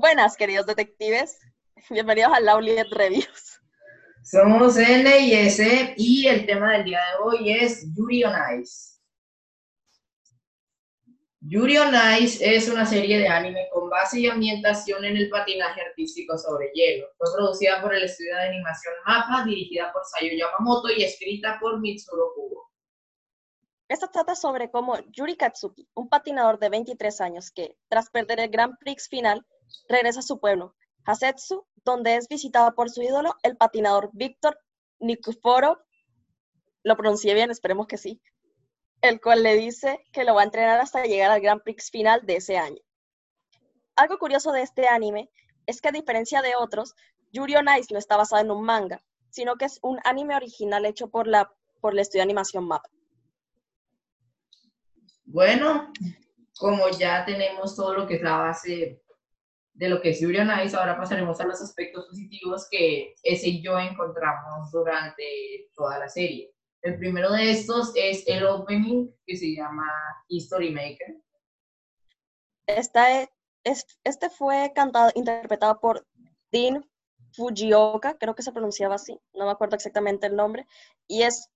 Buenas, queridos detectives. Bienvenidos a Lauliet Reviews. Somos N y S y el tema del día de hoy es Yuri on Ice. Yuri on Ice es una serie de anime con base y ambientación en el patinaje artístico sobre hielo. Fue producida por el estudio de animación MAPA, dirigida por Sayo Yamamoto y escrita por Mitsuru Kubo. Esta trata sobre cómo Yuri Katsuki, un patinador de 23 años que, tras perder el Grand Prix final, regresa a su pueblo, Hasetsu, donde es visitado por su ídolo, el patinador Víctor Nikuforo, lo pronuncié bien, esperemos que sí, el cual le dice que lo va a entrenar hasta llegar al Grand Prix final de ese año. Algo curioso de este anime es que a diferencia de otros, Yuri on no está basado en un manga, sino que es un anime original hecho por, la, por el estudio de animación MAP. Bueno, como ya tenemos todo lo que es la base de lo que es Yuri on Ice, ahora pasaremos a los aspectos positivos que ese y yo encontramos durante toda la serie. El primero de estos es el opening que se llama History Maker. Esta es, este fue cantado, interpretado por Dean Fujioka, creo que se pronunciaba así, no me acuerdo exactamente el nombre, y es,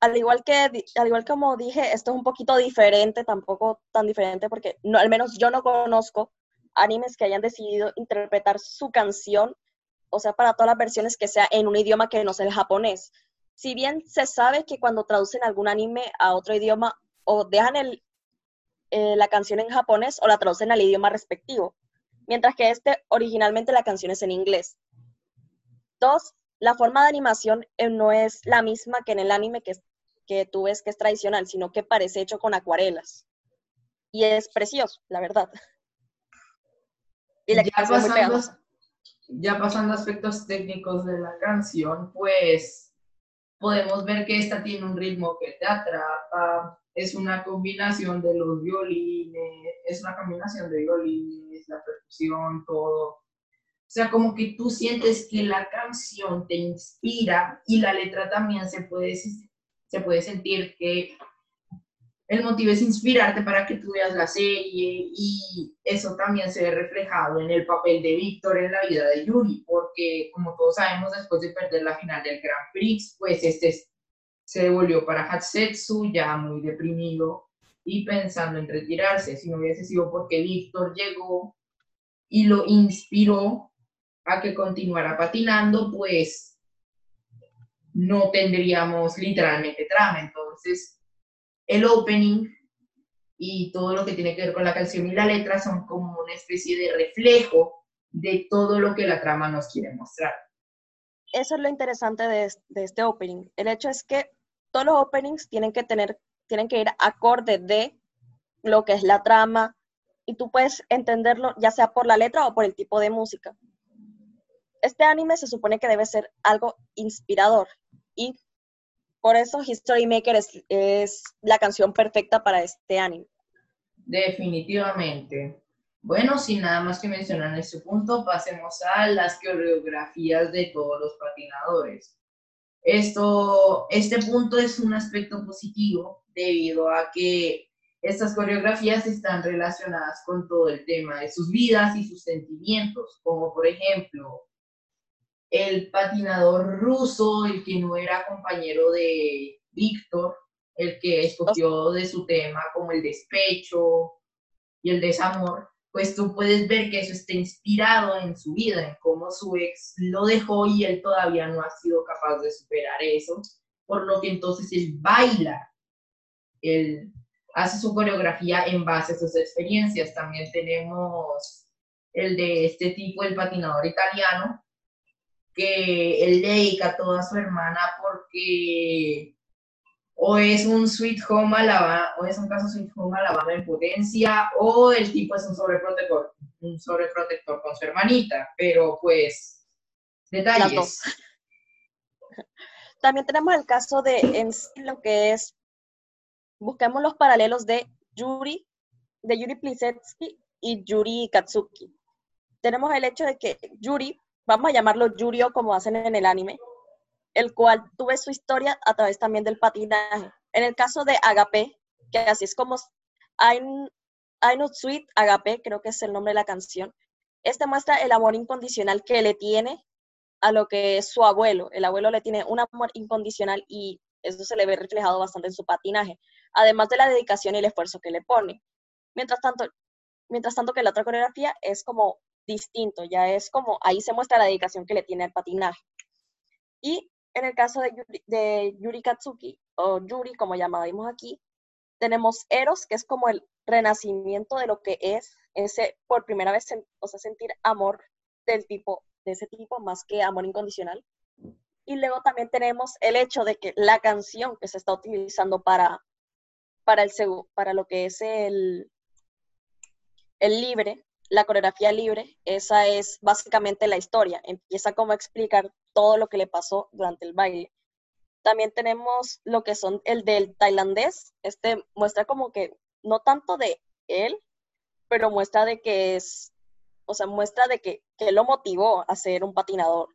al igual que, al igual como dije, esto es un poquito diferente, tampoco tan diferente, porque no, al menos yo no conozco animes que hayan decidido interpretar su canción, o sea, para todas las versiones que sea en un idioma que no sea el japonés si bien se sabe que cuando traducen algún anime a otro idioma, o dejan eh, la canción en japonés o la traducen al idioma respectivo, mientras que este originalmente la canción es en inglés. Dos, la forma de animación eh, no es la misma que en el anime que, que tú ves que es tradicional, sino que parece hecho con acuarelas. Y es precioso, la verdad. Y la ya, pasando, ya pasando aspectos técnicos de la canción, pues podemos ver que esta tiene un ritmo que te atrapa, es una combinación de los violines, es una combinación de violines, la percusión, todo. O sea, como que tú sientes que la canción te inspira y la letra también se puede, se puede sentir que el motivo es inspirarte para que tú veas la serie y eso también se ve reflejado en el papel de Víctor en la vida de Yuri, porque como todos sabemos, después de perder la final del Grand Prix, pues este se devolvió para Hatsetsu ya muy deprimido y pensando en retirarse. Si no hubiese sido porque Víctor llegó y lo inspiró a que continuara patinando, pues no tendríamos literalmente trama. Entonces, el opening y todo lo que tiene que ver con la canción y la letra son como una especie de reflejo de todo lo que la trama nos quiere mostrar. Eso es lo interesante de, este opening. El hecho es que todos los openings tienen que tener, tienen que ir acorde de lo que es la trama y tú puedes entenderlo ya sea por la letra o por el tipo de música. Este anime se supone que debe ser algo inspirador y por eso History Maker es, la canción perfecta para este anime. Definitivamente. Bueno, sin nada más que mencionar en este punto, pasemos a las coreografías de todos los patinadores. Esto, este punto es un aspecto positivo debido a que estas coreografías están relacionadas con todo el tema de sus vidas y sus sentimientos, como por ejemplo el patinador ruso, el que no era compañero de Víctor, el que escogió de su tema como el despecho y el desamor, pues tú puedes ver que eso está inspirado en su vida, en cómo su ex lo dejó y él todavía no ha sido capaz de superar eso, por lo que entonces él baila, él hace su coreografía en base a sus experiencias. También tenemos el de este tipo, el patinador italiano, que él dedica a toda su hermana porque o es un Sweet Home Alabama, o es un caso Sweet Home Alabama en potencia, o el tipo es un sobreprotector, un sobreprotector con su hermanita, pero pues, detalles. También tenemos el caso de en lo que es, busquemos los paralelos de Yuri, de Yuri Plisetsky y Yuri Katsuki. Tenemos el hecho de que Yuri vamos a llamarlo Yurio como hacen en el anime, el cual tuve su historia a través también del patinaje. En el caso de Agape, que así es como Not Sweet Agape, creo que es el nombre de la canción, Este muestra el amor incondicional que le tiene a lo que es su abuelo. El abuelo le tiene un amor incondicional y eso se le ve reflejado bastante en su patinaje, además de la dedicación y el esfuerzo que le pone. Mientras tanto, mientras tanto que la otra coreografía es como distinto, ya es como ahí se muestra la dedicación que le tiene al patinaje. Y en el caso de Yuri, de Katsuki, o Yuri, como llamábamos aquí, tenemos Eros, que es como el renacimiento de lo que es ese, por primera vez, o sea, sentir amor del tipo, de ese tipo, más que amor incondicional. Y luego también tenemos el hecho de que la canción que se está utilizando para, para, el, para lo que es el, el libre, la coreografía libre, esa es básicamente la historia. Empieza como a explicar todo lo que le pasó durante el baile. También tenemos lo que son el del tailandés. Este muestra como que no tanto de él, pero muestra de que es, o sea, muestra de que, que lo motivó a ser un patinador.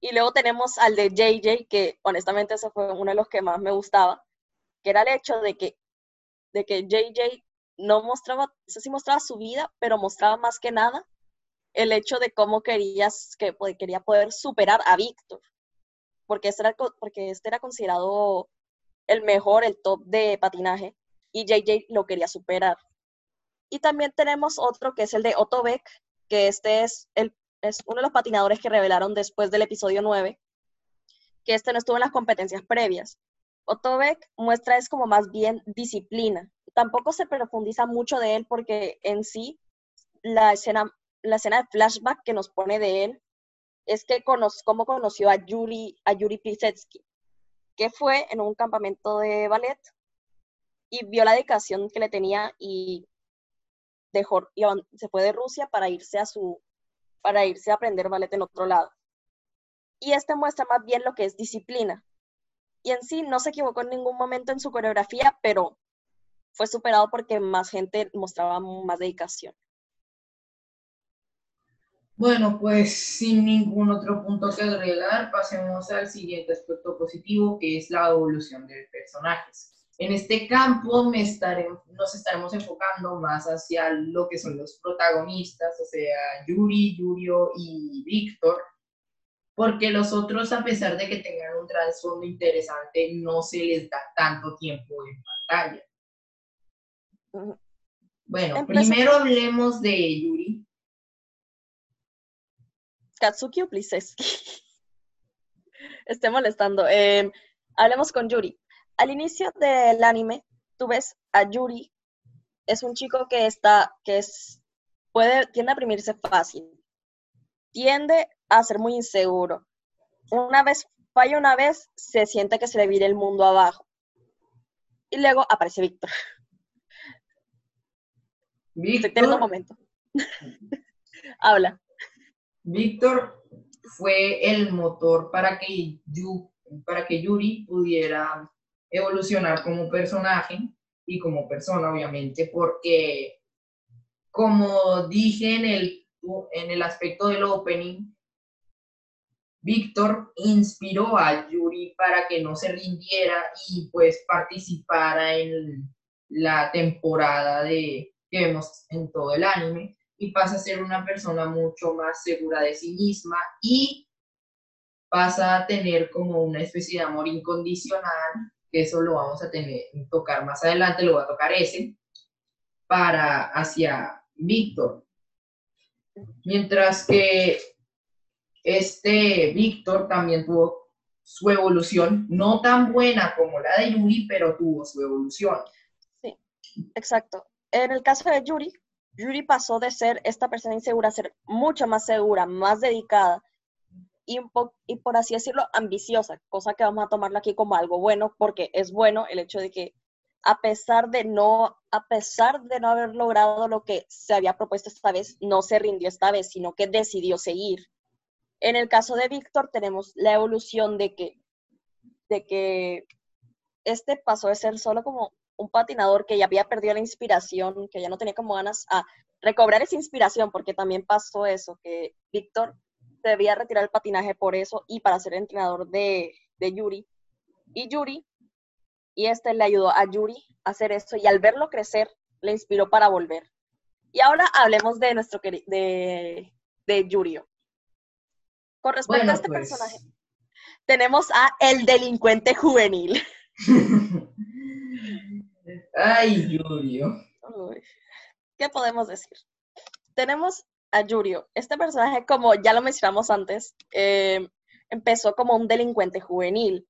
Y luego tenemos al de JJ, que honestamente ese fue uno de los que más me gustaba, que era el hecho de que, de que JJ no mostraba, sé si mostraba su vida, pero mostraba más que nada el hecho de cómo querías, que quería poder superar a Víctor, porque este, era, porque este era considerado el mejor, el top de patinaje, y JJ lo quería superar. Y también tenemos otro que es el de Otto Beck, que este es, el, es uno de los patinadores que revelaron después del episodio 9, que este no estuvo en las competencias previas. Otto Beck muestra es como más bien disciplina. Tampoco se profundiza mucho de él porque en sí la escena, la escena de flashback que nos pone de él es que conoce, cómo conoció a Yuri, a Yuri Plisetsky, que fue en un campamento de ballet y vio la dedicación que le tenía y dejó, y se fue de Rusia para irse a su, para irse a aprender ballet en otro lado. Y este muestra más bien lo que es disciplina, y en sí no se equivocó en ningún momento en su coreografía, pero fue superado porque más gente mostraba más dedicación. Bueno, pues sin ningún otro punto que agregar, pasemos al siguiente aspecto positivo, que es la evolución de personajes. En este campo nos estaremos enfocando más hacia lo que son los protagonistas, o sea, Yuri, Yurio y Víctor, porque los otros, a pesar de que tengan un trasfondo interesante, no se les da tanto tiempo en pantalla. Bueno, primero hablemos de Yuri. Katsuki o Pliseski. Estoy molestando. Em, hablemos con Yuri. Al inicio del anime, tú ves a Yuri, es un chico que está, que es, puede, tiende a fácil. Tiende a ser muy inseguro. Una vez, falla una vez, se siente que se le vire el mundo abajo. Y luego aparece Víctor. Víctor. un momento. Habla. Víctor fue el motor para que, para que Yuri pudiera evolucionar como personaje y como persona, obviamente, porque como dije en el, en el aspecto del opening, Víctor inspiró a Yuri para que no se rindiera y pues participara en la temporada de, que vemos en todo el anime y pasa a ser una persona mucho más segura de sí misma y pasa a tener como una especie de amor incondicional, que eso lo vamos a tener, tocar más adelante, lo va a tocar ese, para hacia Víctor. Mientras que este Víctor también tuvo su evolución, no tan buena como la de Yuri, pero tuvo su evolución. Sí, exacto. En el caso de Yuri, Yuri pasó de ser esta persona insegura a ser mucho más segura, más dedicada y, y por así decirlo, ambiciosa, cosa que vamos a tomarlo aquí como algo bueno, porque es bueno el hecho de que a pesar de no, a pesar de no haber logrado lo que se había propuesto esta vez, no se rindió esta vez, sino que decidió seguir. En el caso de Víctor tenemos la evolución de que, de que este pasó de ser solo como un patinador que ya había perdido la inspiración, que ya no tenía como ganas a recobrar esa inspiración, porque también pasó eso, que Víctor debía retirar el patinaje por eso y para ser entrenador de, de Yuri. Y Yuri, y este le ayudó a Yuri a hacer eso y al verlo crecer, le inspiró para volver. Y ahora hablemos de nuestro de de Yurio. Con respecto Bueno, a este pues. personaje, tenemos a el delincuente juvenil. Ay, Yurio. ¿Qué podemos decir? Tenemos a Yurio. Este personaje, como ya lo mencionamos antes, eh, empezó como un delincuente juvenil.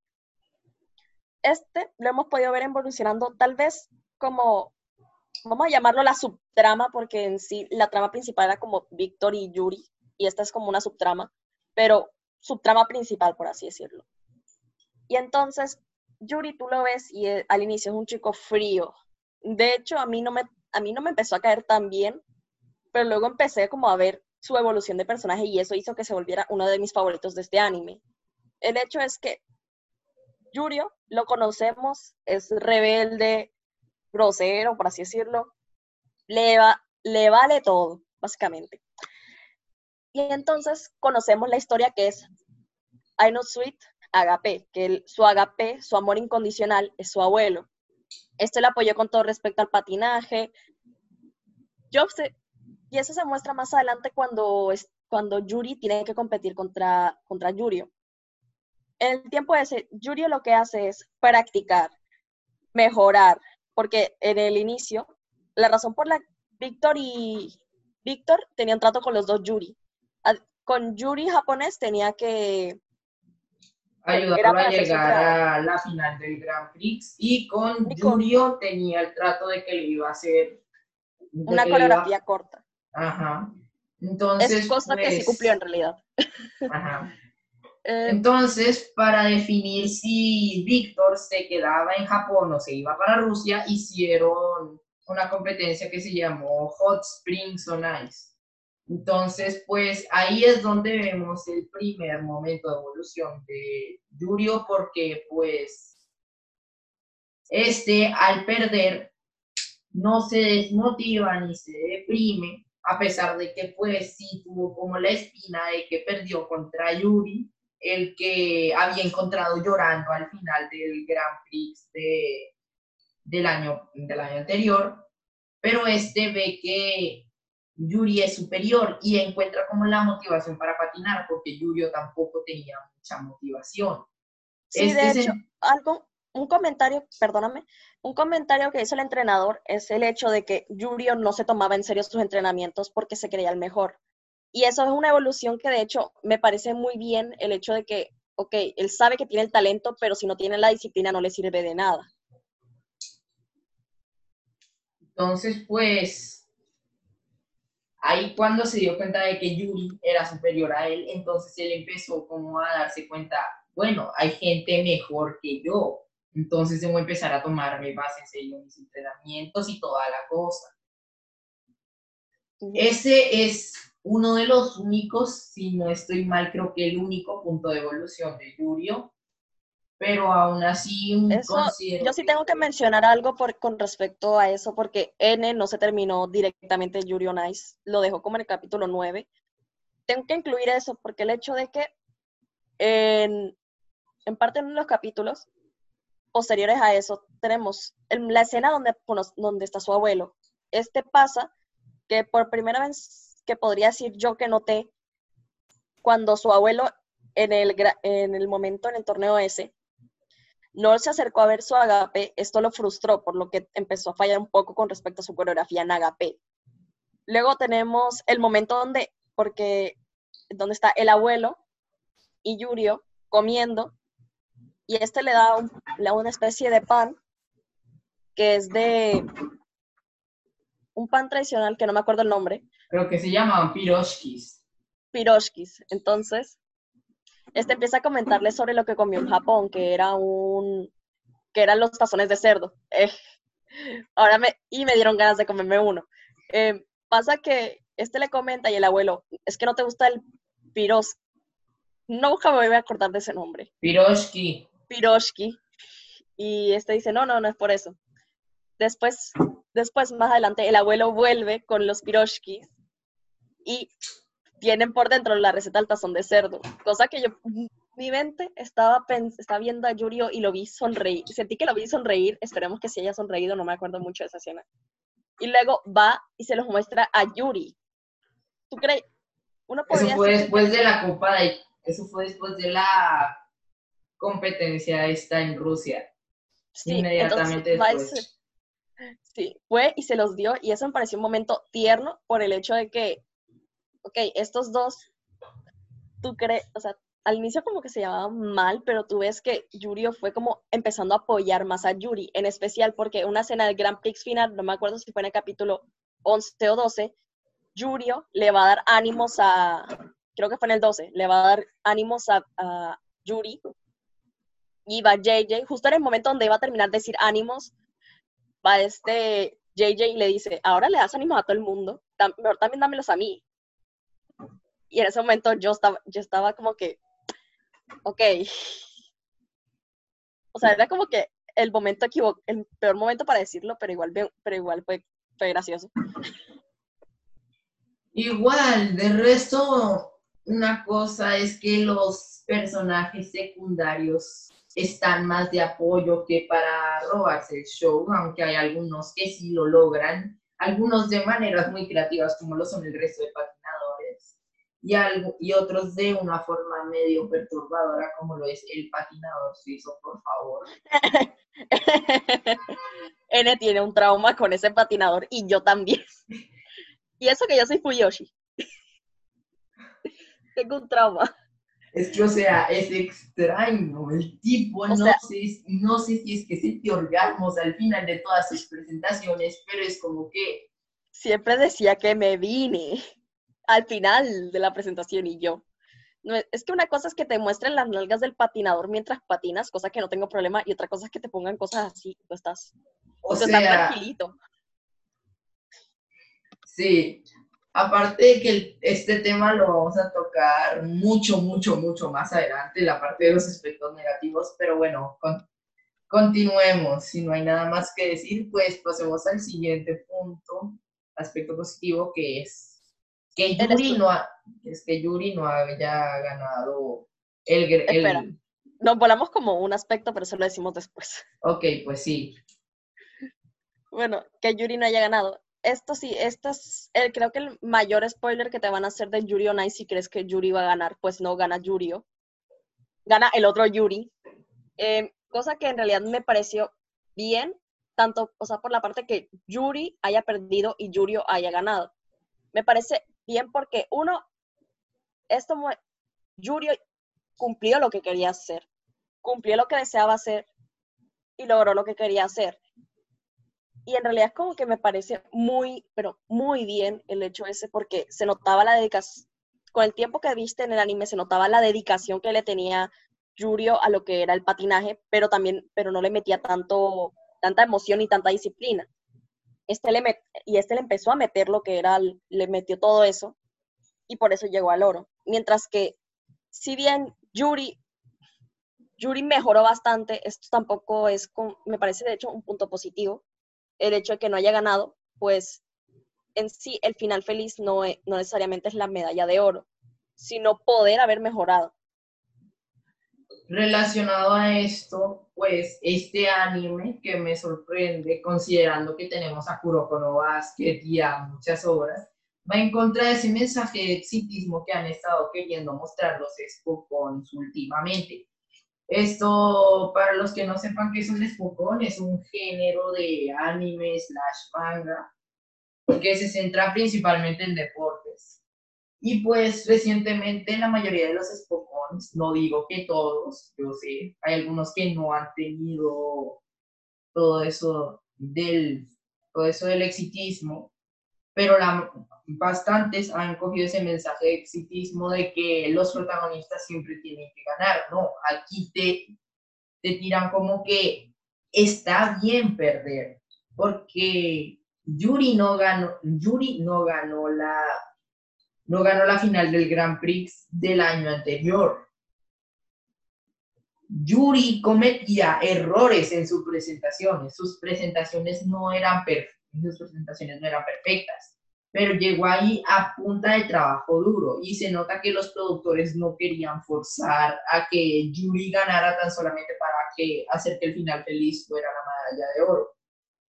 Este lo hemos podido ver evolucionando tal vez como, vamos a llamarlo la subtrama, porque en sí la trama principal era como Víctor y Yuri, y esta es como una subtrama, pero subtrama principal, por así decirlo. Y entonces, Yuri, tú lo ves y eh, al inicio es un chico frío. De hecho, a mí no me, a mí no me empezó a caer tan bien, pero luego empecé como a ver su evolución de personaje y eso hizo que se volviera uno de mis favoritos de este anime. El hecho es que Yurio lo conocemos, es rebelde, grosero, por así decirlo, le, va, le vale todo, básicamente. Y entonces conocemos la historia que es I Know Sweet Agape, que su agape, su amor incondicional, es su abuelo. Este le apoyó con todo respecto al patinaje. Y eso se muestra más adelante cuando, cuando Yuri tiene que competir contra, contra Yurio. En el tiempo ese, Yurio lo que hace es practicar, mejorar, porque en el inicio, la razón por la Víctor y Víctor tenían trato con los dos Yuri. Con Yuri japonés tenía que Ayudarlo a llegar a la final del Grand Prix. Y con Yurio tenía el trato de que le iba a hacer. una iba- coreografía corta. Ajá. Entonces. Es cosa que sí pues, cumplió en realidad. Ajá. Eh, Entonces, para definir si Víctor se quedaba en Japón o se iba para Rusia, hicieron una competencia que se llamó Hot Springs on Ice. Entonces, pues ahí es donde vemos el primer momento de evolución de Yurio, porque pues este al perder no se desmotiva ni se deprime, a pesar de que pues sí tuvo como la espina de que perdió contra Yuri, el que había encontrado llorando al final del Grand Prix de, del, año, del año anterior, pero este ve que Yuri es superior y encuentra como la motivación para patinar, porque Yurio tampoco tenía mucha motivación. sí, de Este hecho, se- algo, un comentario, perdóname, un comentario que hizo el entrenador es el hecho de que Yurio no se tomaba en serio sus entrenamientos porque se creía el mejor. Y eso es una evolución que de hecho me parece muy bien el hecho de que, ok, él sabe que tiene el talento, pero si no tiene la disciplina no le sirve de nada. Entonces, pues, ahí cuando se dio cuenta de que Yuri era superior a él, entonces él empezó como a darse cuenta, bueno, hay gente mejor que yo, entonces debo empezar a tomarme más en serio mis entrenamientos y toda la cosa. Ese es uno de los únicos, si no estoy mal, creo que el único punto de evolución de Yurio, pero aún así un Eso, yo sí tengo que mencionar algo por, con respecto a eso, porque N no se terminó directamente Yuri on Ice, lo dejó como en el capítulo 9. Tengo que incluir eso, porque el hecho de que en, en parte de los capítulos posteriores a eso tenemos el- la escena donde, donde está su abuelo. Este pasa que por primera vez que podría decir yo que noté cuando su abuelo en el, en el momento en el torneo ese no se acercó a ver su agape, esto lo frustró, por lo que empezó a fallar un poco con respecto a su coreografía en agape. Luego tenemos el momento donde, porque, donde está el abuelo y Yurio comiendo, y este le da, un- le da una especie de pan, que es de un pan tradicional, que no me acuerdo el nombre, creo que se llamaban piroshkis. piroshkis. Entonces, este empieza a comentarle sobre lo que comió en Japón, que era un, que eran los tazones de cerdo. Eh, ahora me, y me dieron ganas de comerme uno. Eh, pasa que este le comenta y el abuelo, es que no te gusta el piros. Nunca me voy a acordar de ese nombre. Piroshki. Piroshki. Y este dice, no, no, no es por eso. Después, después más adelante, el abuelo vuelve con los piroshkis y tienen por dentro la receta del tazón de cerdo. Cosa que yo, mi mente estaba, estaba viendo a Yurio y lo vi sonreír. Sentí que lo vi sonreír. Esperemos que sí haya sonreído, no me acuerdo mucho de esa escena. Y luego va y se los muestra a Yuri. ¿Tú crees? Uno Eso podría fue decir después de la Copa de... Eso fue después de la competencia esta en Rusia. Sí, Inmediatamente entonces, después. Sí, fue y se los dio y eso me pareció un momento tierno por el hecho de que, ok, estos dos, tú crees, o sea, al inicio como que se llamaban mal, pero tú ves que Yurio fue como empezando a apoyar más a Yuri, en especial porque una escena del Grand Prix final, no me acuerdo si fue en el capítulo 11 o 12, Yurio le va a dar ánimos a, creo que fue en el 12, le va a dar ánimos a, a Yuri y va JJ, justo en el momento donde iba a terminar de decir ánimos, va este JJ y le dice, ahora le das ánimos a todo el mundo, mejor también dámelos a mí. Y en ese momento yo estaba, yo estaba como que, ok. O sea, era como que el momento el peor momento para decirlo, pero igual, pero igual fue, fue gracioso. Igual, de resto, una cosa es que los personajes secundarios están más de apoyo que para robarse el show, aunque hay algunos que sí lo logran, algunos de maneras muy creativas como lo son el resto de patinadores, y, algo, y otros de una forma medio perturbadora como lo es el patinador suizo, por favor. N tiene un trauma con ese patinador y yo también. Y eso que yo soy Fuyoshi. Tengo un trauma. Es que, o sea, es extraño. El tipo, O no, sea- sé, no sé si es que siente orgasmos al final de todas sus presentaciones, pero es como que, Siempre decía que me vine al final de la presentación y yo. No, es que una cosa es que te muestren las nalgas del patinador mientras patinas, cosa que no tengo problema, y otra cosa es que te pongan cosas así, tú estás, o tú estás sea, tranquilito. sí. Aparte de que este tema lo vamos a tocar mucho, mucho, mucho más adelante, la parte de los aspectos negativos, pero bueno, con- continuemos. Si no hay nada más que decir, pues pasemos al siguiente punto, aspecto positivo, que es que Yuri no, ha- es que Yuri no haya ganado el, el- Espera. Nos volamos como un aspecto, pero eso lo decimos después. Ok, pues sí. Bueno, que Yuri no haya ganado. Esto sí, esto es el, creo que el mayor spoiler que te van a hacer de Yuri on Ice si crees que Yuri va a ganar, pues no gana Yurio. Gana el otro Yuri. Eh, cosa que en realidad me pareció bien, tanto, o sea, por la parte que Yuri haya perdido y Yurio haya ganado. Me parece bien porque uno, esto, Yurio cumplió lo que quería hacer, cumplió lo que deseaba hacer y logró lo que quería hacer y en realidad como que me parece muy, pero muy bien el hecho ese porque se notaba la dedicación, con el tiempo que viste en el anime se notaba la dedicación que le tenía Yurio a lo que era el patinaje, pero también, pero no le metía tanto, tanta emoción y tanta disciplina. Este le met- y este le empezó a meter lo que era, le metió todo eso y por eso llegó al oro. Mientras que, si bien Yuri, Yuri mejoró bastante, esto tampoco es, me parece de hecho un punto positivo, el hecho de que no haya ganado, pues en sí el final feliz no, no necesariamente es la medalla de oro, sino poder haber mejorado. Relacionado a esto, pues este anime que me sorprende, considerando que tenemos a Kuroko no Basket y a muchas obras, va en contra de ese mensaje de exitismo que han estado queriendo mostrar los Spokons últimamente. Esto, para los que no sepan qué es un Spokon, es un género de anime slash manga que se centra principalmente en deportes. Y pues recientemente la mayoría de los Spokons, no digo que todos, yo sé, hay algunos que no han tenido todo eso del, todo eso del exitismo, pero la, bastantes han cogido ese mensaje de exitismo de que los protagonistas siempre tienen que ganar, ¿no? Aquí te, te tiran como que está bien perder, porque Yuri no ganó, Yuri no ganó la no ganó la final del Grand Prix del año anterior. Yuri cometía errores en sus presentaciones. Sus presentaciones no eran sus presentaciones no eran perfectas, pero llegó ahí a punta de trabajo duro y se nota que los productores no querían forzar a que Yuri ganara tan solamente para que hacer que el final feliz fuera la medalla de oro.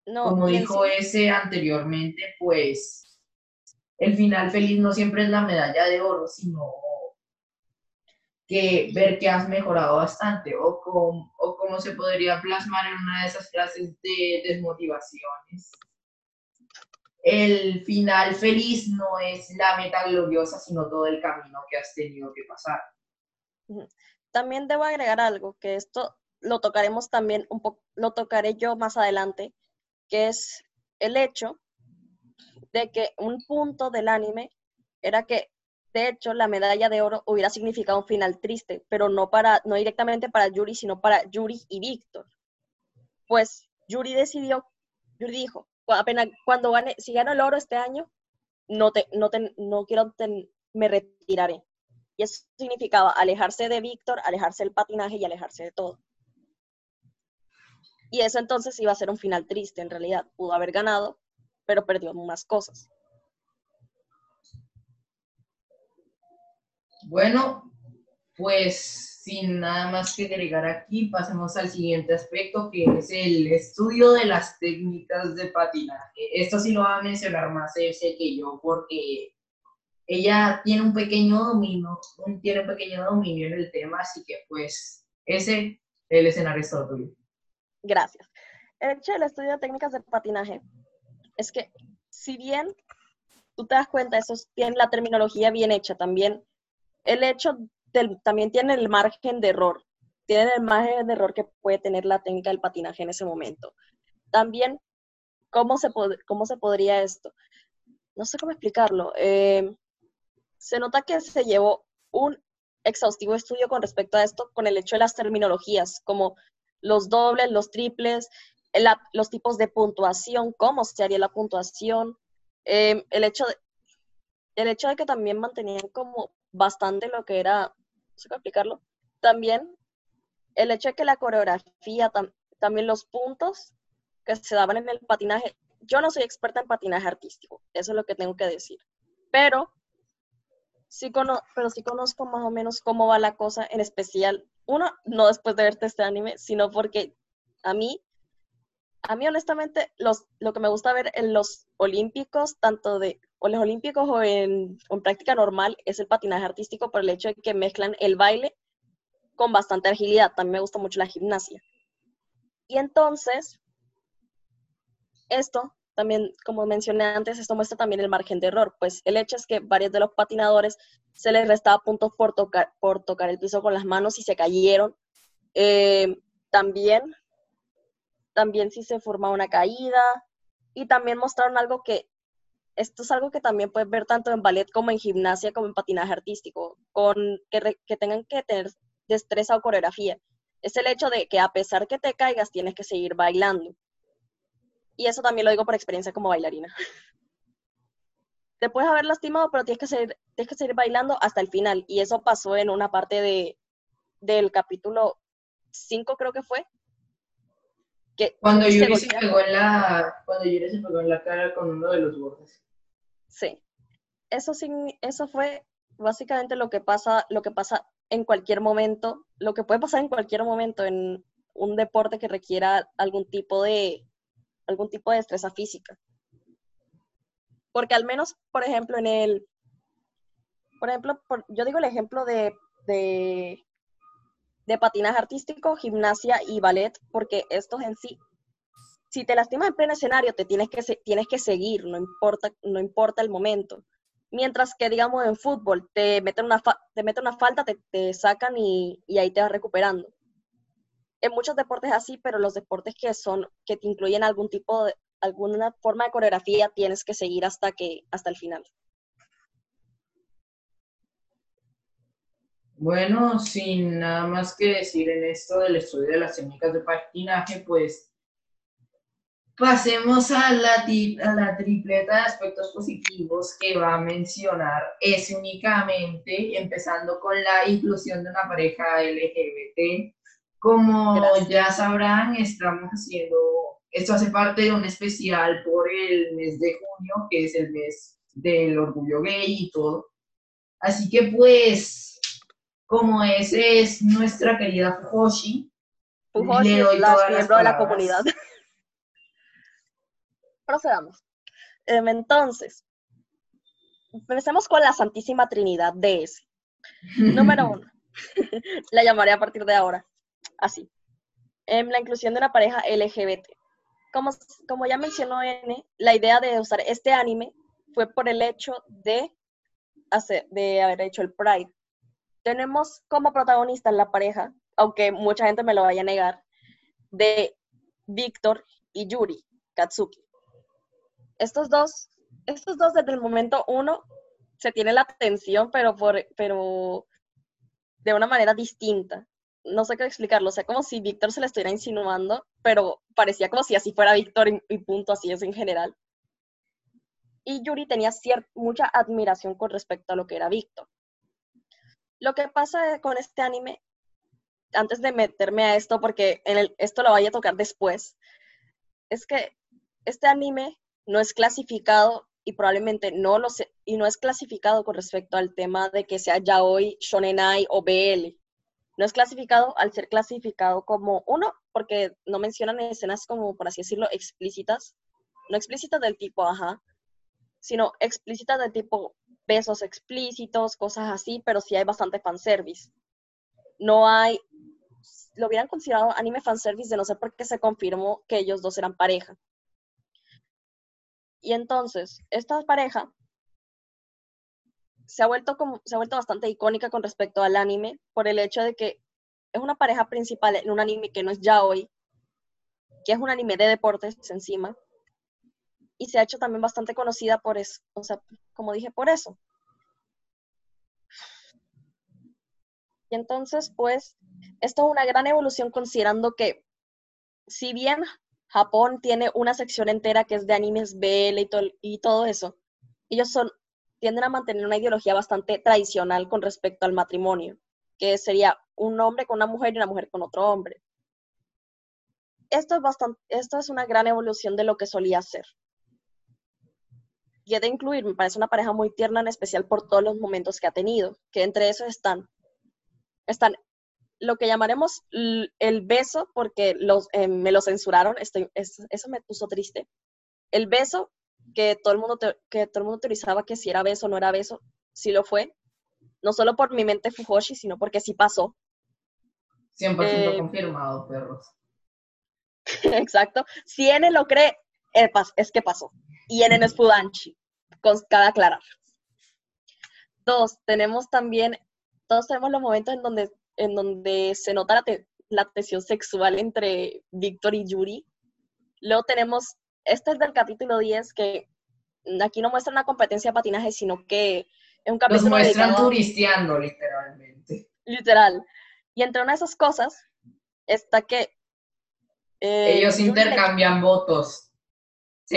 No, Como dijo sí- ese anteriormente, pues el final feliz no siempre es la medalla de oro, sino que ver que has mejorado bastante o, con, cómo se podría plasmar en una de esas clases de desmotivaciones. El final feliz no es la meta gloriosa, sino todo el camino que has tenido que pasar. También debo agregar algo, que esto lo tocaremos también un poco, lo tocaré yo más adelante, que es el hecho de que un punto del anime era que de hecho, la medalla de oro hubiera significado un final triste, pero no, para, no directamente para Yuri, sino para Yuri y Víctor. Pues Yuri decidió, Yuri dijo, apenas cuando gane, si gano el oro este año, no, te, no, te, no quiero, me retiraré. Y eso significaba alejarse de Víctor, alejarse del patinaje y alejarse de todo. Y eso entonces iba a ser un final triste, en realidad. Pudo haber ganado, pero perdió más cosas. Bueno, pues sin nada más que agregar aquí, pasemos al siguiente aspecto que es el estudio de las técnicas de patinaje. Esto sí lo va a mencionar más ese que yo porque ella tiene un pequeño dominio, tiene un pequeño dominio en el tema, así que pues ese, el escenario es todo tuyo. Gracias. El hecho del estudio de técnicas de patinaje es que si bien tú te das cuenta, eso tiene la terminología bien hecha también, el hecho también tiene el margen de error, tiene el margen de error que puede tener la técnica del patinaje en ese momento. También, ¿cómo se, cómo se podría esto? No sé cómo explicarlo. Eh, se nota que se llevó un exhaustivo estudio con respecto a esto, con el hecho de las terminologías, como los dobles, los triples, los tipos de puntuación, cómo se haría la puntuación, eh, el, hecho de, el hecho de que también mantenían como bastante lo que era, no sé cómo explicarlo, también el hecho de que la coreografía, también los puntos que se daban en el patinaje, yo no soy experta en patinaje artístico, eso es lo que tengo que decir, pero sí, pero sí conozco más o menos cómo va la cosa, en especial, uno, no después de verte este anime, sino porque a mí, a mí honestamente, lo que me gusta ver en los olímpicos, tanto de o los olímpicos o en, práctica normal es el patinaje artístico por el hecho de que mezclan el baile con bastante agilidad. También me gusta mucho la gimnasia. Y entonces, esto también, como mencioné antes, esto muestra también el margen de error, pues el hecho es que varios de los patinadores se les restaba puntos por tocar, por tocar el piso con las manos y se cayeron. Eh, también, también si se formaba una caída y también mostraron algo que esto es algo que también puedes ver tanto en ballet como en gimnasia como en patinaje artístico, con que, que tengan que tener destreza o coreografía. Es el hecho de que a pesar que te caigas, tienes que seguir bailando. Y eso también lo digo por experiencia como bailarina. Te puedes haber lastimado, pero tienes que seguir, tienes que seguir bailando hasta el final. Y eso pasó en una parte de, del capítulo 5, creo que fue, cuando Yuri se, pegó en la cuando Yuri se pegó en la cara con uno de los bordes. Sí. Eso sí, eso fue básicamente lo que pasa, lo que pasa en cualquier momento, lo que puede pasar en cualquier momento en un deporte que requiera algún tipo de algún tipo de destreza física. Porque al menos, por ejemplo, en el por ejemplo, yo digo el ejemplo de, de de patinaje artístico, gimnasia y ballet, porque estos en sí, si te lastimas en pleno escenario, te tienes que, tienes que seguir, no importa, no importa el momento. Mientras que, digamos, en fútbol, te meten una, te meten una falta, te, te sacan y, y, ahí te vas recuperando. En muchos deportes así, pero los deportes que son, que te incluyen algún tipo de, alguna forma de coreografía, tienes que seguir hasta que, hasta el final. Bueno, sin nada más que decir en esto del estudio de las técnicas de patinaje, pues pasemos a la, a la tripleta de aspectos positivos que va a mencionar es únicamente, empezando con la inclusión de una pareja LGBT. Como ya sabrán, estamos haciendo, esto hace parte de un especial por el mes de junio, que es el mes del orgullo gay y todo. Así que pues como ese es nuestra querida Fujoshi. Fujoshi le doy la miembro de la comunidad. Procedamos. Em, entonces, empecemos con la Santísima Trinidad de ese. Número uno. la llamaré a partir de ahora. Así. En la inclusión de una pareja LGBT. Como, como ya mencionó N, la idea de usar este anime fue por el hecho de, hacer, de haber hecho el Pride. Tenemos como protagonista la pareja, aunque mucha gente me lo vaya a negar, de Víctor y Yuri Katsuki. Estos dos, estos dos desde el momento uno se tiene la atención, pero, por, pero de una manera distinta. No sé qué explicarlo, o sea, como si Víctor se le estuviera insinuando, pero parecía como si así fuera Víctor y, punto, así es en general. Y Yuri tenía mucha admiración con respecto a lo que era Víctor. Lo que pasa con este anime, antes de meterme a esto, porque esto lo vaya a tocar después, es que este anime no es clasificado y probablemente no lo sé, y no es clasificado con respecto al tema de que sea yaoi, shonenai o BL. No es clasificado al ser clasificado como uno, porque no mencionan escenas como, por así decirlo, explícitas. No explícitas del tipo, ajá, sino explícitas del tipo besos explícitos, cosas así, pero sí hay bastante fanservice. No hay, lo hubieran considerado anime fanservice de no sé por qué se confirmó que ellos dos eran pareja. Y entonces, esta pareja se ha vuelto como, se ha vuelto bastante icónica con respecto al anime por el hecho de que es una pareja principal en un anime que no es ya hoy, que es un anime de deportes encima, y se ha hecho también bastante conocida por eso, o sea, como dije, por eso. Y entonces, pues, esto es una gran evolución considerando que si bien Japón tiene una sección entera que es de animes BL y, todo eso. Ellos son, tienden a mantener una ideología bastante tradicional con respecto al matrimonio, que sería un hombre con una mujer y una mujer con otro hombre. Esto es, bastante, esto es una gran evolución de lo que solía ser. De incluir, me parece una pareja muy tierna, en especial por todos los momentos que ha tenido, que entre esos están, están lo que llamaremos el beso, porque los, eh, me lo censuraron, estoy, eso me puso triste. El beso, que todo, el mundo que todo el mundo utilizaba que si era beso o no era beso, sí lo fue. No solo por mi mente Fujoshi, sino porque sí pasó. 100% eh, confirmado, perros. Exacto. Si N lo cree, es que pasó. Y N no es Fudanchi, con cada aclarar. Dos, tenemos también, todos tenemos los momentos en donde en donde se nota la, tensión sexual entre Víctor y Yuri. Luego tenemos, este es del capítulo 10, que aquí no muestra una competencia de patinaje, sino que es un capítulo... Los muestran turisteando, literalmente. Literal. Y entre una de esas cosas está que... Eh, Ellos intercambian votos.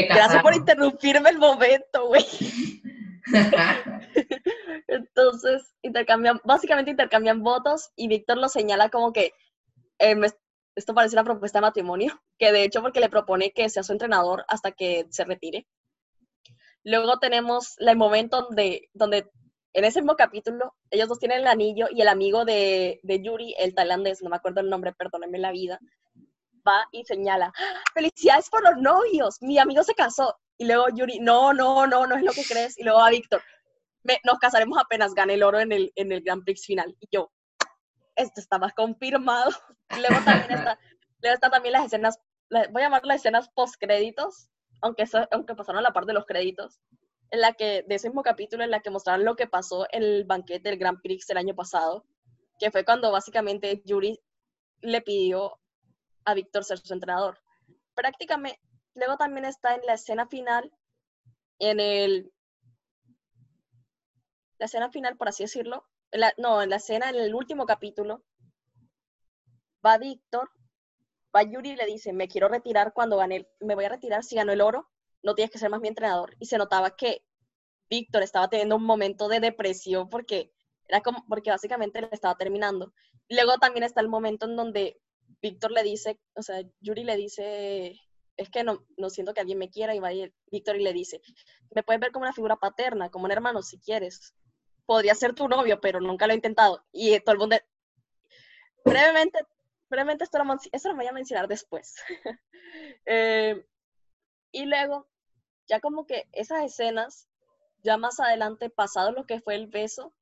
Gracias por interrumpirme el momento, güey. Entonces, intercambian, básicamente intercambian votos y Víctor lo señala como que eh, esto parece una propuesta de matrimonio, que de hecho porque le propone que sea su entrenador hasta que se retire. Luego tenemos el momento donde, donde en ese mismo capítulo ellos dos tienen el anillo y el amigo de, de Yuri, el tailandés, no me acuerdo el nombre, perdónenme la vida, va y señala, felicidades por los novios, mi amigo se casó. Y luego Yuri, no, no, no, no es lo que crees. Y luego a Víctor, nos casaremos apenas gane el oro en el, en el Grand Prix final. Y yo, esto está más confirmado. luego también está, luego está también las escenas, voy a llamar las escenas post créditos, aunque, aunque pasaron a la parte de los créditos, en la que, de ese mismo capítulo, en la que mostraron lo que pasó en el banquete del Grand Prix el año pasado, que fue cuando básicamente Yuri le pidió a Víctor ser su entrenador. Prácticamente, luego también está en la escena final, en el la escena final, por así decirlo, no, en la escena, en el último capítulo, va Víctor, va Yuri y le dice, me quiero retirar cuando gane, me voy a retirar si gano el oro, no tienes que ser más mi entrenador. Y se notaba que Víctor estaba teniendo un momento de depresión porque era como, porque básicamente le estaba terminando. Luego también está el momento en donde Víctor le dice, o sea, Yuri le dice, es que no, no siento que alguien me quiera, y va Víctor y le dice, me puedes ver como una figura paterna, como un hermano si quieres podría ser tu novio, pero nunca lo he intentado. Y todo el mundo... Brevemente, brevemente esto lo, esto lo voy a mencionar después. Eh, y luego, ya como que esas escenas ya más adelante, pasado lo que fue el beso,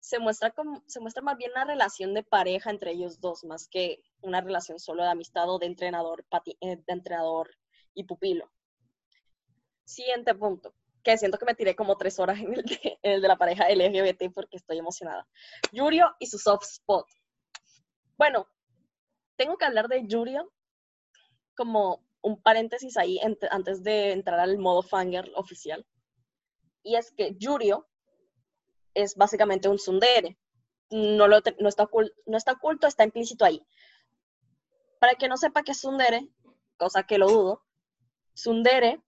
se muestra, como, se muestra más bien la relación de pareja entre ellos dos, más que una relación solo de amistad o de entrenador, eh, de entrenador y pupilo. Siguiente punto, que siento que me tiré como tres horas en el de, en el de la pareja LGBT porque estoy emocionada. Yurio y su soft spot. Bueno, tengo que hablar de Yurio como un paréntesis ahí antes de entrar al modo fangirl oficial. Y es que Yurio es básicamente un tsundere. No, lo, no, está oculto, no está oculto, está implícito ahí. Para que no sepa qué es tsundere, cosa que lo dudo, tsundere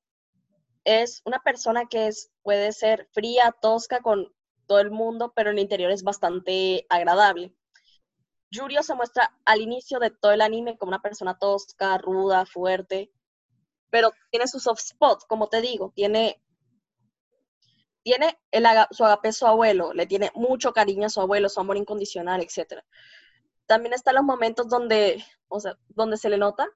es una persona que es, puede ser fría, tosca con todo el mundo, pero en el interior es bastante agradable. Yurio se muestra al inicio de todo el anime como una persona tosca, ruda, fuerte, pero tiene su soft spot, como te digo, tiene, tiene el, su agape su abuelo, le tiene mucho cariño a su abuelo, su amor incondicional, etc. También están los momentos donde, o sea, donde se le nota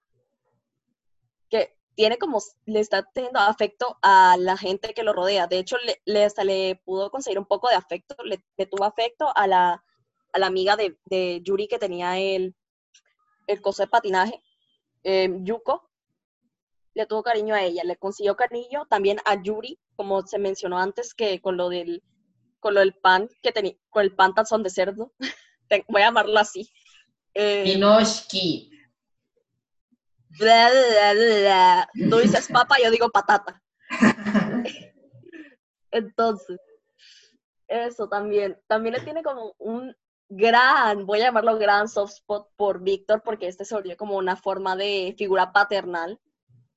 que tiene como, le está teniendo afecto a la gente que lo rodea. De hecho, le, hasta le pudo conseguir un poco de afecto, le, tuvo afecto a la, a la amiga de, Yuri que tenía el, el coso de patinaje, eh, Yuko, le tuvo cariño a ella, le consiguió cariño también a Yuri, como se mencionó antes, que con lo del, con lo del pan, que tenía, con el pan tazón de cerdo, voy a llamarlo así. Eh, Pinoshki. Tú dices papa, yo digo patata. Entonces, eso también. También le tiene como un gran, voy a llamarlo gran soft spot por Víctor, porque este se volvió como una forma de figura paternal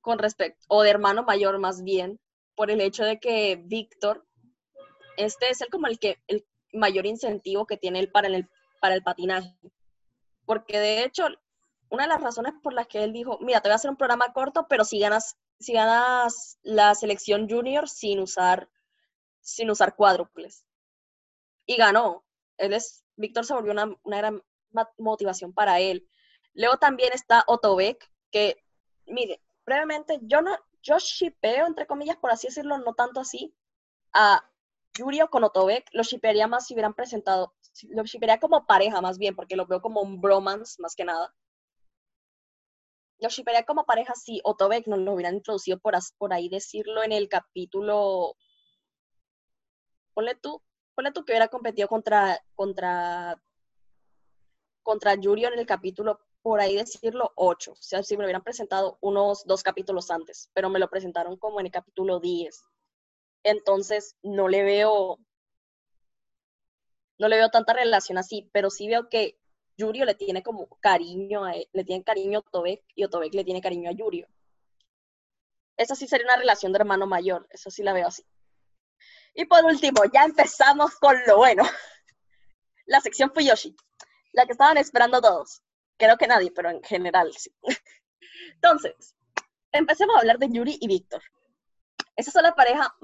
con respecto, o de hermano mayor más bien, por el hecho de que Víctor, este es el como el que, el mayor incentivo que tiene él para el, para el patinaje. Porque de hecho, una de las razones por las que él dijo, mira, te voy a hacer un programa corto, pero si ganas, si ganas la selección junior sin usar, sin usar cuádruples. Y ganó. Él es, Víctor se volvió una, una gran motivación para él. Luego también está Otobek, que, mire, brevemente, yo no, yo shipeo, entre comillas, por así decirlo, no tanto así, a Yurio con Otobek, lo shipearía más si hubieran presentado, lo shipearía como pareja más bien, porque lo veo como un bromance más que nada. Lo shipearía como pareja si Otobek no lo hubieran introducido por, ahí decirlo en el capítulo, ponle tú, ponle tú que hubiera competido contra, contra, contra Yurio en el capítulo por ahí decirlo, ocho. O sea, si me lo hubieran presentado unos dos capítulos antes, pero me lo presentaron como en el capítulo 10. Entonces, no le veo, no le veo tanta relación así, pero sí veo que Yurio le tiene como cariño a le tiene cariño a Otobek y Otobek le tiene cariño a Yurio. Esa sí sería una relación de hermano mayor, eso sí la veo así. Y por último, ya empezamos con lo bueno. La sección Fuyoshi, la que estaban esperando todos creo que nadie, pero en general sí. Entonces, empecemos a hablar de Yuri y Víctor. Esa es la pareja,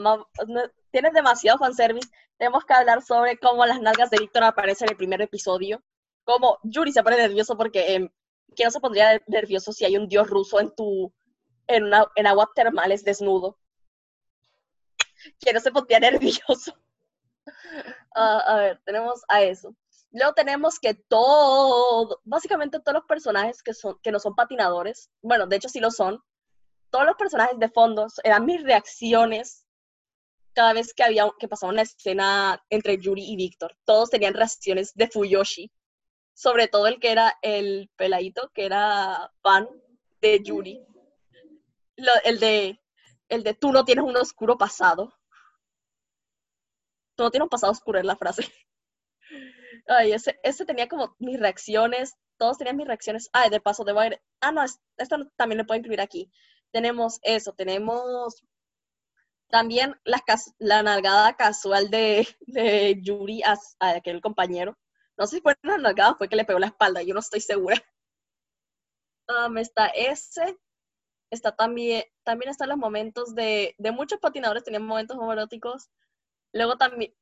tienes demasiado fanservice. Tenemos que hablar sobre cómo las nalgas de Víctor aparecen en el primer episodio. Cómo Yuri se pone nervioso porque, eh, ¿quién no se pondría nervioso si hay un dios ruso en tu, en, una, en aguas termales desnudo? ¿Quién no se pondría nervioso? Ah, a ver, tenemos a eso. Luego tenemos que todo, básicamente todos los personajes que, son, que no son patinadores, bueno, de hecho sí lo son, todos los personajes de fondo eran mis reacciones cada vez que había que pasaba una escena entre Yuri y Víctor. Todos tenían reacciones de Fuyoshi, sobre todo el que era el peladito, que era fan de Yuri. el de el de tú no tienes un oscuro pasado. Tú no tienes un pasado oscuro es la frase. Ay, ese, ese tenía como mis reacciones, todos tenían mis reacciones. Ay, de paso, debo ir. Ah, no, esto también lo puedo incluir aquí. Tenemos eso, tenemos también la, la nalgada casual de, de Yuri a, aquel compañero. No sé si fue una nalgada fue que le pegó la espalda, yo no estoy segura. Um, está ese, está también, también están los momentos de, de muchos patinadores tenían momentos homoeróticos. Luego también,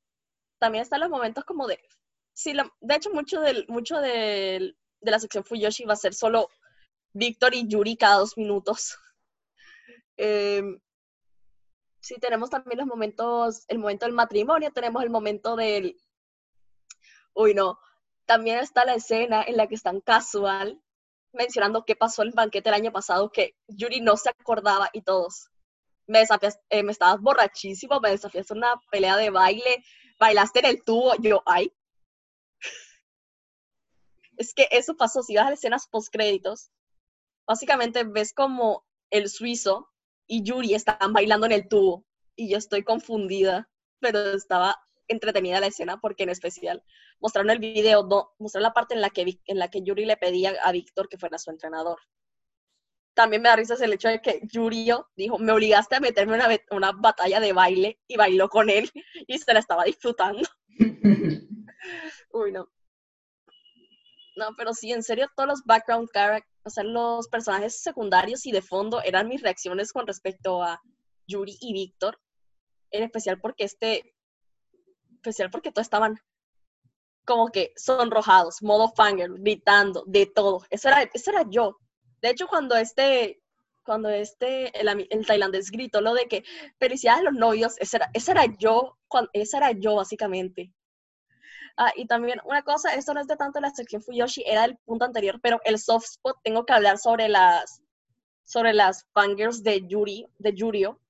también están los momentos como de sí, de hecho, mucho, del, mucho de la sección Fuyoshi va a ser solo Víctor y Yuri cada dos minutos. Em, sí, tenemos también los momentos, el momento del matrimonio, tenemos el momento del, uy, no, también está la escena en la que están casual mencionando qué pasó en el banquete el año pasado, que Yuri no se acordaba y todos, me desafías, eh, me estabas borrachísimo, me desafías una pelea de baile, bailaste en el tubo, yo, ay. Es que eso pasó, si vas a las escenas post créditos, básicamente ves como el suizo y Yuri están bailando en el tubo y yo estoy confundida, pero estaba entretenida la escena porque en especial mostraron el video, no, mostraron la parte en la que en la que Yuri le pedía a Víctor que fuera su entrenador. También me da risa el hecho de que Yuri dijo, me obligaste a meterme en una, una batalla de baile y bailó con él y se la estaba disfrutando. Uy, no. No, pero sí, en serio, todos los background characters, o sea, los personajes secundarios y de fondo eran mis reacciones con respecto a Yuri y Víctor, en especial porque este, especial porque todos estaban como que sonrojados, modo fangirl, gritando, de todo. Eso era, eso era yo. De hecho, cuando este, cuando este, el, el tailandés gritó lo de que felicidades a los novios, ese era, era yo, esa era yo básicamente. Ah, y también una cosa, esto no es de tanto la sección Fuyoshi, era el punto anterior, pero el soft spot, tengo que hablar sobre las, sobre las fangirls de Yuri, de Yurio.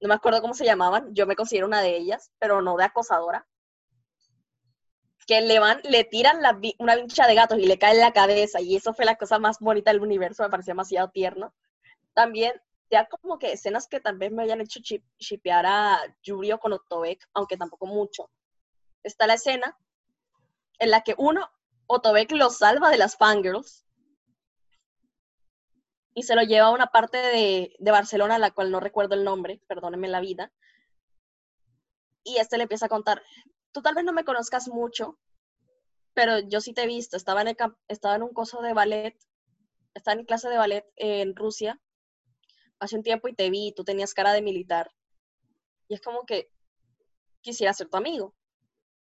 No me acuerdo cómo se llamaban, yo me considero una de ellas, pero no de acosadora. Que le van, le tiran una vincha de gatos y le cae en la cabeza, y eso fue la cosa más bonita del universo, me pareció demasiado tierno. También ya como que escenas que tal vez me hayan hecho shipear a Yurio con Otobek, aunque tampoco mucho. Está la escena en la que uno, Otobek lo salva de las fangirls y se lo lleva a una parte de, de Barcelona, la cual no recuerdo el nombre, perdónenme la vida. Y este le empieza a contar, tú tal vez no me conozcas mucho, pero yo sí te he visto, estaba en, el, estaba en un curso de ballet, estaba en clase de ballet en Rusia hace un tiempo y te vi, tú tenías cara de militar. Y es como que quisiera ser tu amigo.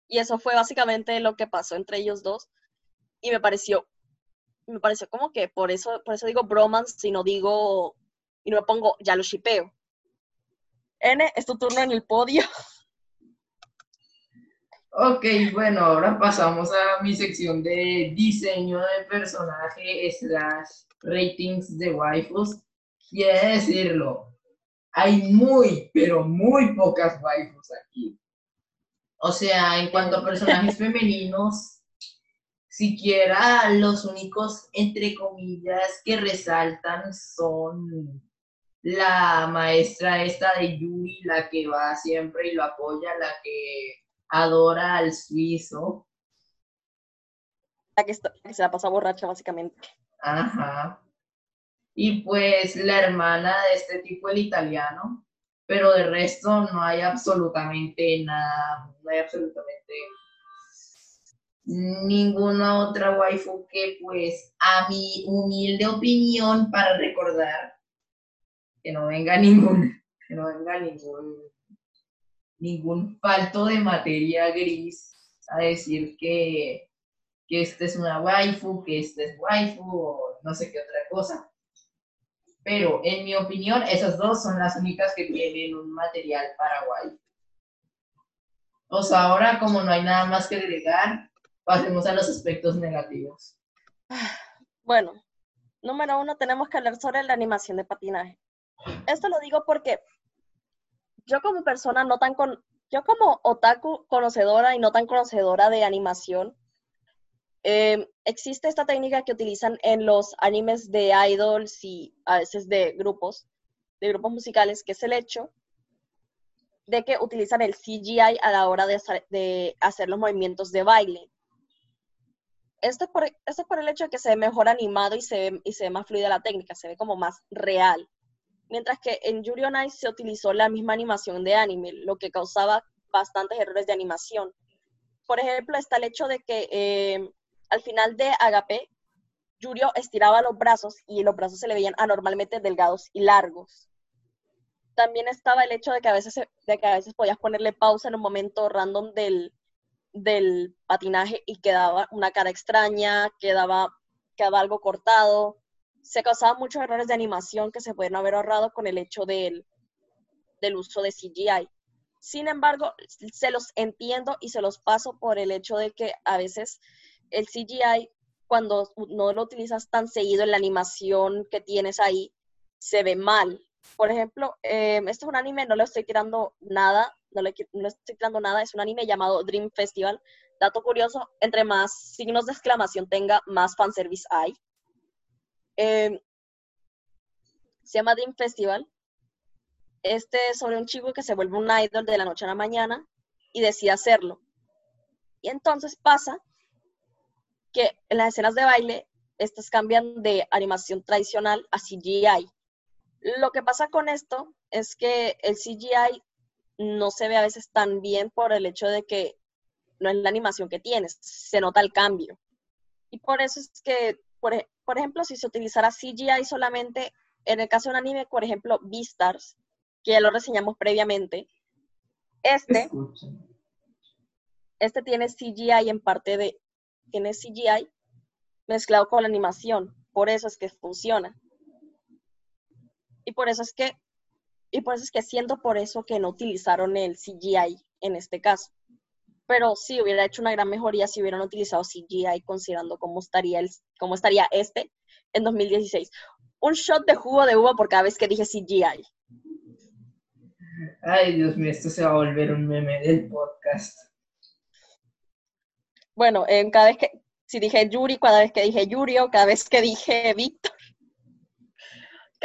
Y eso fue básicamente lo que pasó entre ellos dos. Y me pareció, me pareció como que por eso, por eso digo bromance, si no digo, y no me pongo, ya lo shipeo. N, es tu turno en el podio. Ok, bueno, ahora pasamos a mi sección de diseño de personaje slash ratings de waifus. Quiere decirlo, hay muy, pero muy pocas waifus aquí. O sea, en cuanto a personajes femeninos, siquiera los únicos, entre comillas, que resaltan son la maestra esta de Yuri, la que va siempre y lo apoya, la que adora al suizo. La que, está, que se la pasa borracha, básicamente. Ajá. Y pues la hermana de este tipo, el italiano, pero de resto no hay absolutamente nada, no hay absolutamente ninguna otra waifu que pues a mi humilde opinión para recordar que no venga ningún, que no venga ningún, ningún falto de materia gris a decir que, que esta es una waifu, que esta es waifu o no sé qué otra cosa. Pero en mi opinión, esas dos son las únicas que tienen un material Paraguay. O sea, ahora como no hay nada más que agregar, pasemos a los aspectos negativos. Bueno, número uno, tenemos que hablar sobre la animación de patinaje. Esto lo digo porque yo como persona no tan con, yo como otaku conocedora y no tan conocedora de animación, Em, existe esta técnica que utilizan en los animes de idols y a veces de grupos, de grupos musicales, que es el hecho de que utilizan el CGI a la hora de hacer, los movimientos de baile. Esto es, por, esto por el hecho de que se ve mejor animado y se ve, y se ve más fluida la técnica, se ve como más real. Mientras que en Yuri on Ice se utilizó la misma animación de anime, lo que causaba bastantes errores de animación. Por ejemplo, está el hecho de que em, al final de Agape, Yurio estiraba los brazos y los brazos se le veían anormalmente delgados y largos. También estaba el hecho de que a veces, de que a veces podías ponerle pausa en un momento random del, del patinaje y quedaba una cara extraña, quedaba, quedaba algo cortado. Se causaban muchos errores de animación que se pueden haber ahorrado con el hecho del, del uso de CGI. Sin embargo, se los entiendo y se los paso por el hecho de que a veces el CGI, cuando no lo utilizas tan seguido en la animación que tienes ahí, se ve mal. Por ejemplo, eh, este es un anime, no le estoy tirando nada, no le, estoy tirando nada, es un anime llamado Dream Festival. Dato curioso, entre más signos de exclamación tenga, más fanservice hay. Eh, se llama Dream Festival. Este es sobre un chico que se vuelve un idol de la noche a la mañana y decide hacerlo. Y entonces pasa que en las escenas de baile, estas cambian de animación tradicional a CGI. Lo que pasa con esto es que el CGI no se ve a veces tan bien por el hecho de que no es la animación que tienes, se nota el cambio. Y por eso es que, por, e, ejemplo, si se utilizara CGI solamente, en el caso de un anime, por ejemplo, Beastars, que ya lo reseñamos previamente, este, este tiene CGI en parte de, tiene CGI mezclado con la animación, por eso es que funciona. Y por eso es que, y por eso es que siento por eso que no utilizaron el CGI en este caso. Pero sí hubiera hecho una gran mejoría si hubieran utilizado CGI considerando cómo estaría, el, cómo estaría este en 2016. Un shot de jugo de uva por cada vez que dije CGI. Ay, Dios mío, esto se va a volver un meme del podcast. Bueno, en cada vez que, si dije Yuri, cada vez que dije Yuri o cada vez que dije Víctor.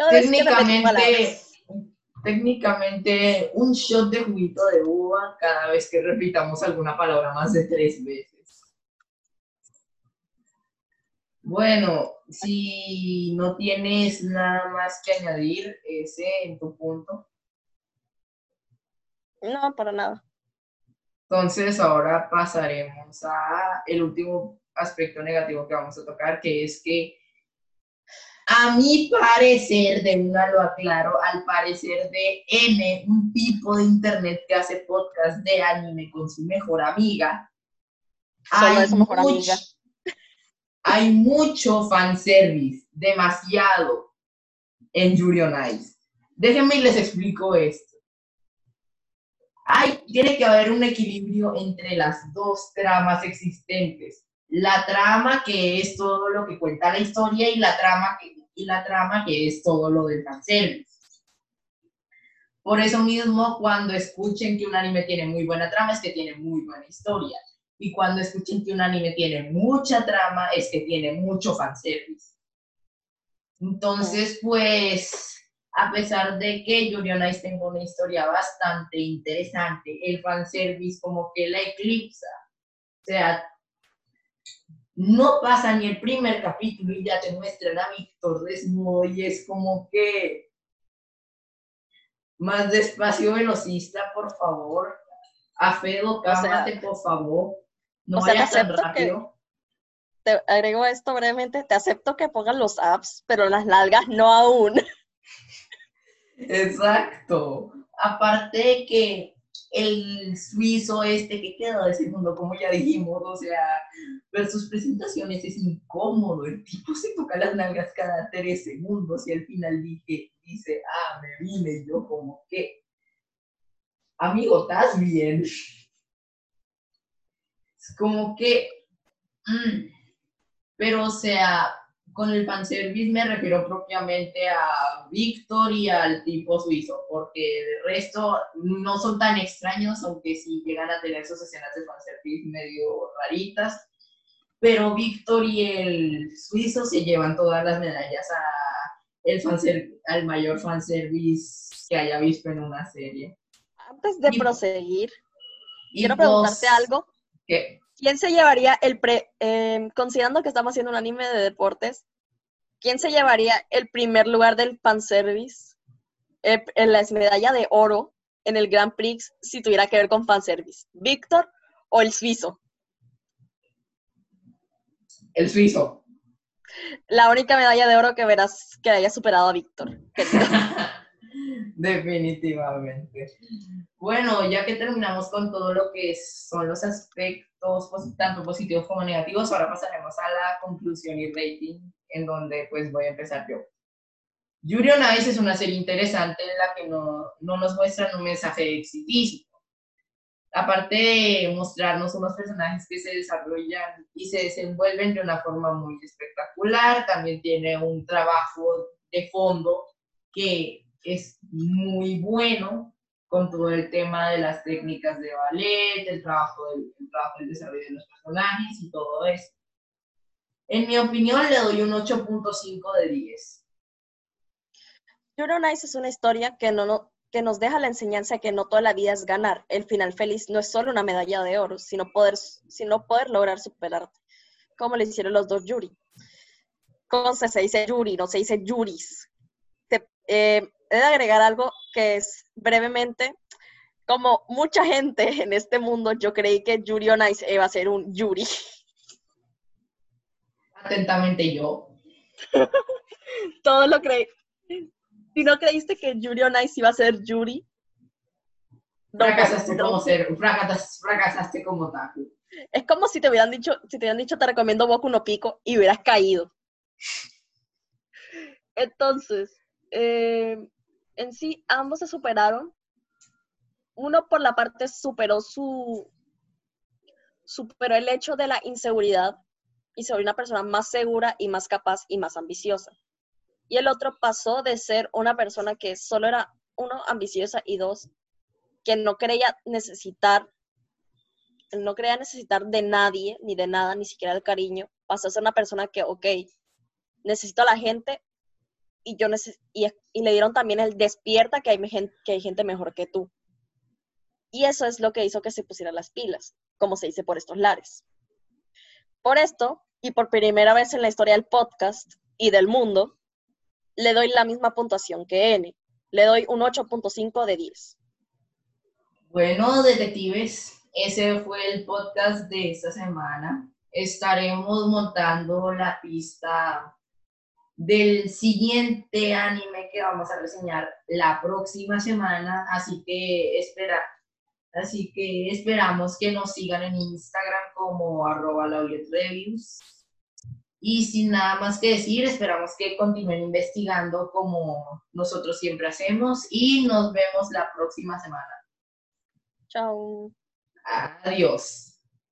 técnicamente, técnicamente, un shot de juguito de uva cada vez que repitamos alguna palabra más de tres veces. Bueno, si no tienes nada más que añadir, ese en tu punto. No, para nada. Entonces, ahora pasaremos a el último aspecto negativo que vamos a tocar, que es que a mi parecer, de una lo aclaro, al parecer de N, un tipo de internet que hace podcast de anime con su mejor amiga, hay, su mejor mucho, amiga. hay mucho fanservice, demasiado, en Yuri on Ice. Déjenme y les explico esto. Hay, tiene que haber un equilibrio entre las dos tramas existentes. La trama que es todo lo que cuenta la historia y la trama que, y la trama que es todo lo del fanservice. Por eso mismo, cuando escuchen que un anime tiene muy buena trama, es que tiene muy buena historia. Y cuando escuchen que un anime tiene mucha trama, es que tiene mucho fanservice. Entonces, pues, a pesar de que Yuri on Ice tenga una historia bastante interesante, el fanservice como que la eclipsa. O sea, no pasa ni el primer capítulo y ya te muestran a Víctor desnudo y es como que más despacio velocista, por favor. A Fedo, cálmate, por favor. No vayas tan rápido. te agrego esto brevemente, te acepto que pongan los apps, pero las largas no aún. Exacto. Aparte que el suizo este que queda de segundo, como ya dijimos, o sea, ver sus presentaciones es incómodo, el tipo se toca las nalgas cada tres segundos y al final dije, dice, ah, me vine yo como que, amigo, ¿estás bien? Es como que, mm, pero o sea, con el fanservice me refiero propiamente a Víctor y al tipo suizo, porque de resto no son tan extraños, aunque sí llegan a tener sus escenas de fanservice medio raritas. Pero Víctor y el suizo se llevan todas las medallas a el al mayor fanservice que haya visto en una serie. Antes de proseguir, quiero preguntarte algo. ¿Qué? ¿Quién se llevaría el pre, em, considerando que estamos haciendo un anime de deportes, quién se llevaría el primer lugar del fanservice eh, en la medalla de oro en el Grand Prix si tuviera que ver con fanservice? ¿Víctor o el suizo? El suizo. La única medalla de oro que verás que haya superado a Víctor. Definitivamente. Bueno, ya que terminamos con todo lo que son los aspectos tanto positivos como negativos, ahora pasaremos a la conclusión y rating, en donde pues voy a empezar yo. Yuri on es una serie interesante en la que no, no nos muestran un mensaje exitismo. Aparte de mostrarnos unos personajes que se desarrollan y se desenvuelven de una forma muy espectacular, también tiene un trabajo de fondo que es muy bueno con todo el tema de las técnicas de ballet, el trabajo del, el trabajo del desarrollo de los personajes y todo eso. En mi opinión, le doy un 8.5 de 10. Yuri Nice es una historia que, no, que nos deja la enseñanza que no toda la vida es ganar. El final feliz no es solo una medalla de oro, sino poder, sino poder lograr superarte, como le hicieron los dos Yuri. Con se dice Yuri, no se dice Yuris. Eh, he de agregar algo que es brevemente, como mucha gente en este mundo, yo creí que Yuri on Ice iba a ser un Yuri. Atentamente yo. Todo lo creí. Si no creíste que Yuri on Ice iba a ser Yuri, fracasaste como ser, fracasaste, fracasaste como Taku. Es como si te hubieran dicho, si te hubieran dicho te recomiendo Boku no Pico y hubieras caído. Entonces, eh, en sí ambos se superaron. Uno por la parte superó su superó el hecho de la inseguridad y se volvió una persona más segura y más capaz y más ambiciosa. Y el otro pasó de ser una persona que solo era uno ambiciosa y dos que no creía necesitar no creía necesitar de nadie ni de nada, ni siquiera el cariño, pasó a ser una persona que, ok, necesito a la gente, y, yo y, y, le dieron también el despierta que hay, que hay gente mejor que tú. Y eso es lo que hizo que se pusieran las pilas, como se dice por estos lares. Por esto, y por primera vez en la historia del podcast y del mundo, le doy la misma puntuación que N. Le doy un 8.5 de 10. Bueno, detectives, ese fue el podcast de esta semana. Estaremos montando la pista del siguiente anime que vamos a reseñar la próxima semana, así que espera, así que esperamos que nos sigan en Instagram como arroba reviews. Y sin nada más que decir, esperamos que continúen investigando como nosotros siempre hacemos y nos vemos la próxima semana. Chao. Adiós.